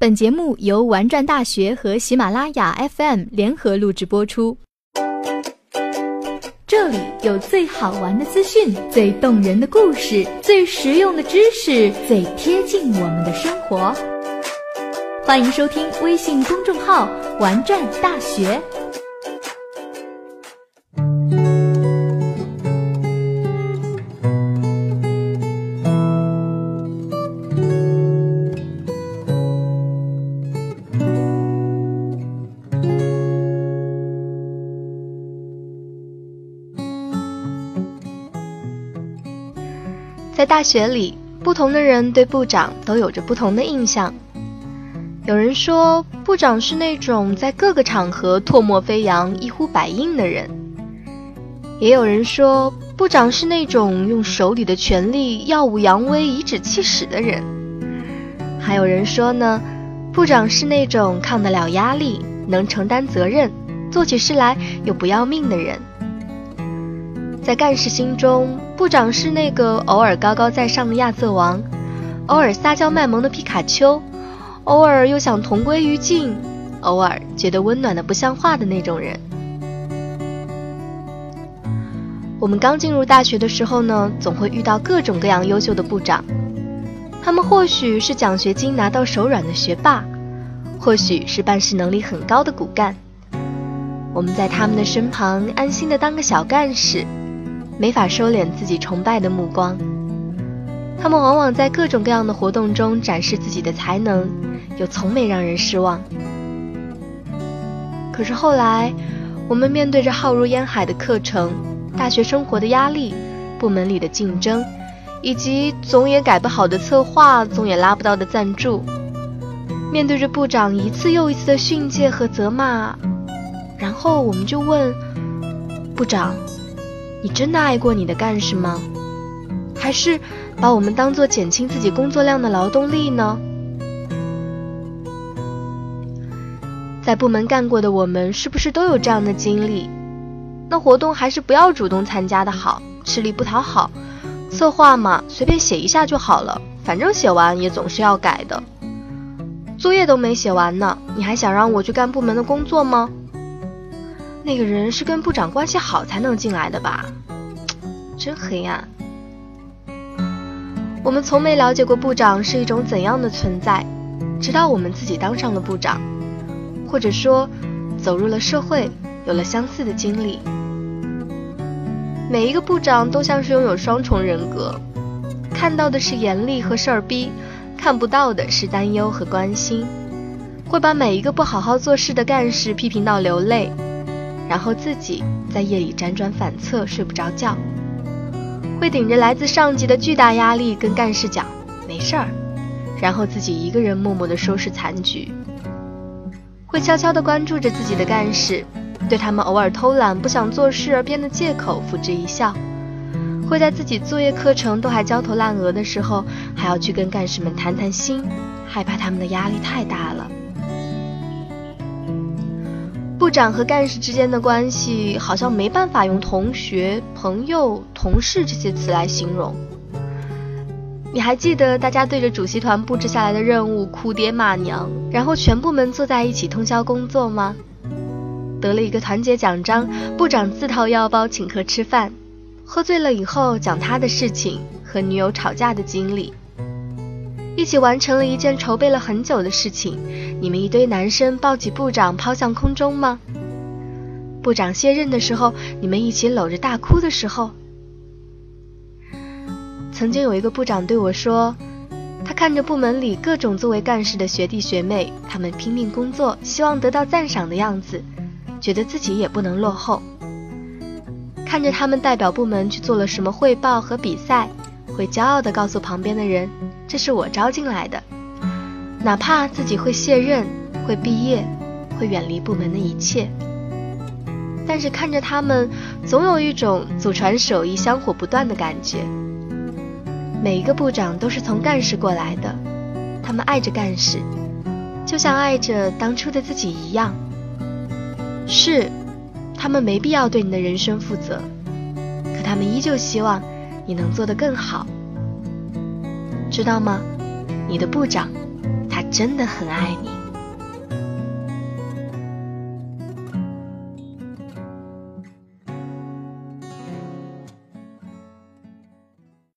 本节目由玩转大学和喜马拉雅 FM 联合录制播出。这里有最好玩的资讯、最动人的故事、最实用的知识、最贴近我们的生活。欢迎收听微信公众号“玩转大学”。在大学里，不同的人对部长都有着不同的印象。有人说，部长是那种在各个场合唾沫飞扬、一呼百应的人；也有人说，部长是那种用手里的权力耀武扬威、颐指气使的人；还有人说呢，部长是那种抗得了压力、能承担责任、做起事来又不要命的人。在干事心中，部长是那个偶尔高高在上的亚瑟王，偶尔撒娇卖萌的皮卡丘，偶尔又想同归于尽，偶尔觉得温暖的不像话的那种人。我们刚进入大学的时候呢，总会遇到各种各样优秀的部长，他们或许是奖学金拿到手软的学霸，或许是办事能力很高的骨干。我们在他们的身旁安心的当个小干事。没法收敛自己崇拜的目光，他们往往在各种各样的活动中展示自己的才能，又从没让人失望。可是后来，我们面对着浩如烟海的课程、大学生活的压力、部门里的竞争，以及总也改不好的策划、总也拉不到的赞助，面对着部长一次又一次的训诫和责骂，然后我们就问部长。你真的爱过你的干事吗？还是把我们当做减轻自己工作量的劳动力呢？在部门干过的我们，是不是都有这样的经历？那活动还是不要主动参加的好，吃力不讨好。策划嘛，随便写一下就好了，反正写完也总是要改的。作业都没写完呢，你还想让我去干部门的工作吗？那个人是跟部长关系好才能进来的吧？真黑暗。我们从没了解过部长是一种怎样的存在，直到我们自己当上了部长，或者说走入了社会，有了相似的经历。每一个部长都像是拥有双重人格，看到的是严厉和事儿逼，看不到的是担忧和关心，会把每一个不好好做事的干事批评到流泪。然后自己在夜里辗转反侧，睡不着觉，会顶着来自上级的巨大压力跟干事讲没事儿，然后自己一个人默默地收拾残局，会悄悄地关注着自己的干事，对他们偶尔偷懒不想做事而编的借口付之一笑，会在自己作业课程都还焦头烂额的时候，还要去跟干事们谈谈心，害怕他们的压力太大了。部长和干事之间的关系好像没办法用同学、朋友、同事这些词来形容。你还记得大家对着主席团布置下来的任务哭爹骂娘，然后全部们坐在一起通宵工作吗？得了一个团结奖章，部长自掏腰包请客吃饭，喝醉了以后讲他的事情和女友吵架的经历。一起完成了一件筹备了很久的事情，你们一堆男生抱起部长抛向空中吗？部长卸任的时候，你们一起搂着大哭的时候。曾经有一个部长对我说，他看着部门里各种作为干事的学弟学妹，他们拼命工作，希望得到赞赏的样子，觉得自己也不能落后。看着他们代表部门去做了什么汇报和比赛，会骄傲地告诉旁边的人。这是我招进来的，哪怕自己会卸任、会毕业、会远离部门的一切，但是看着他们，总有一种祖传手艺香火不断的感觉。每一个部长都是从干事过来的，他们爱着干事，就像爱着当初的自己一样。是，他们没必要对你的人生负责，可他们依旧希望你能做得更好。知道吗？你的部长，他真的很爱你。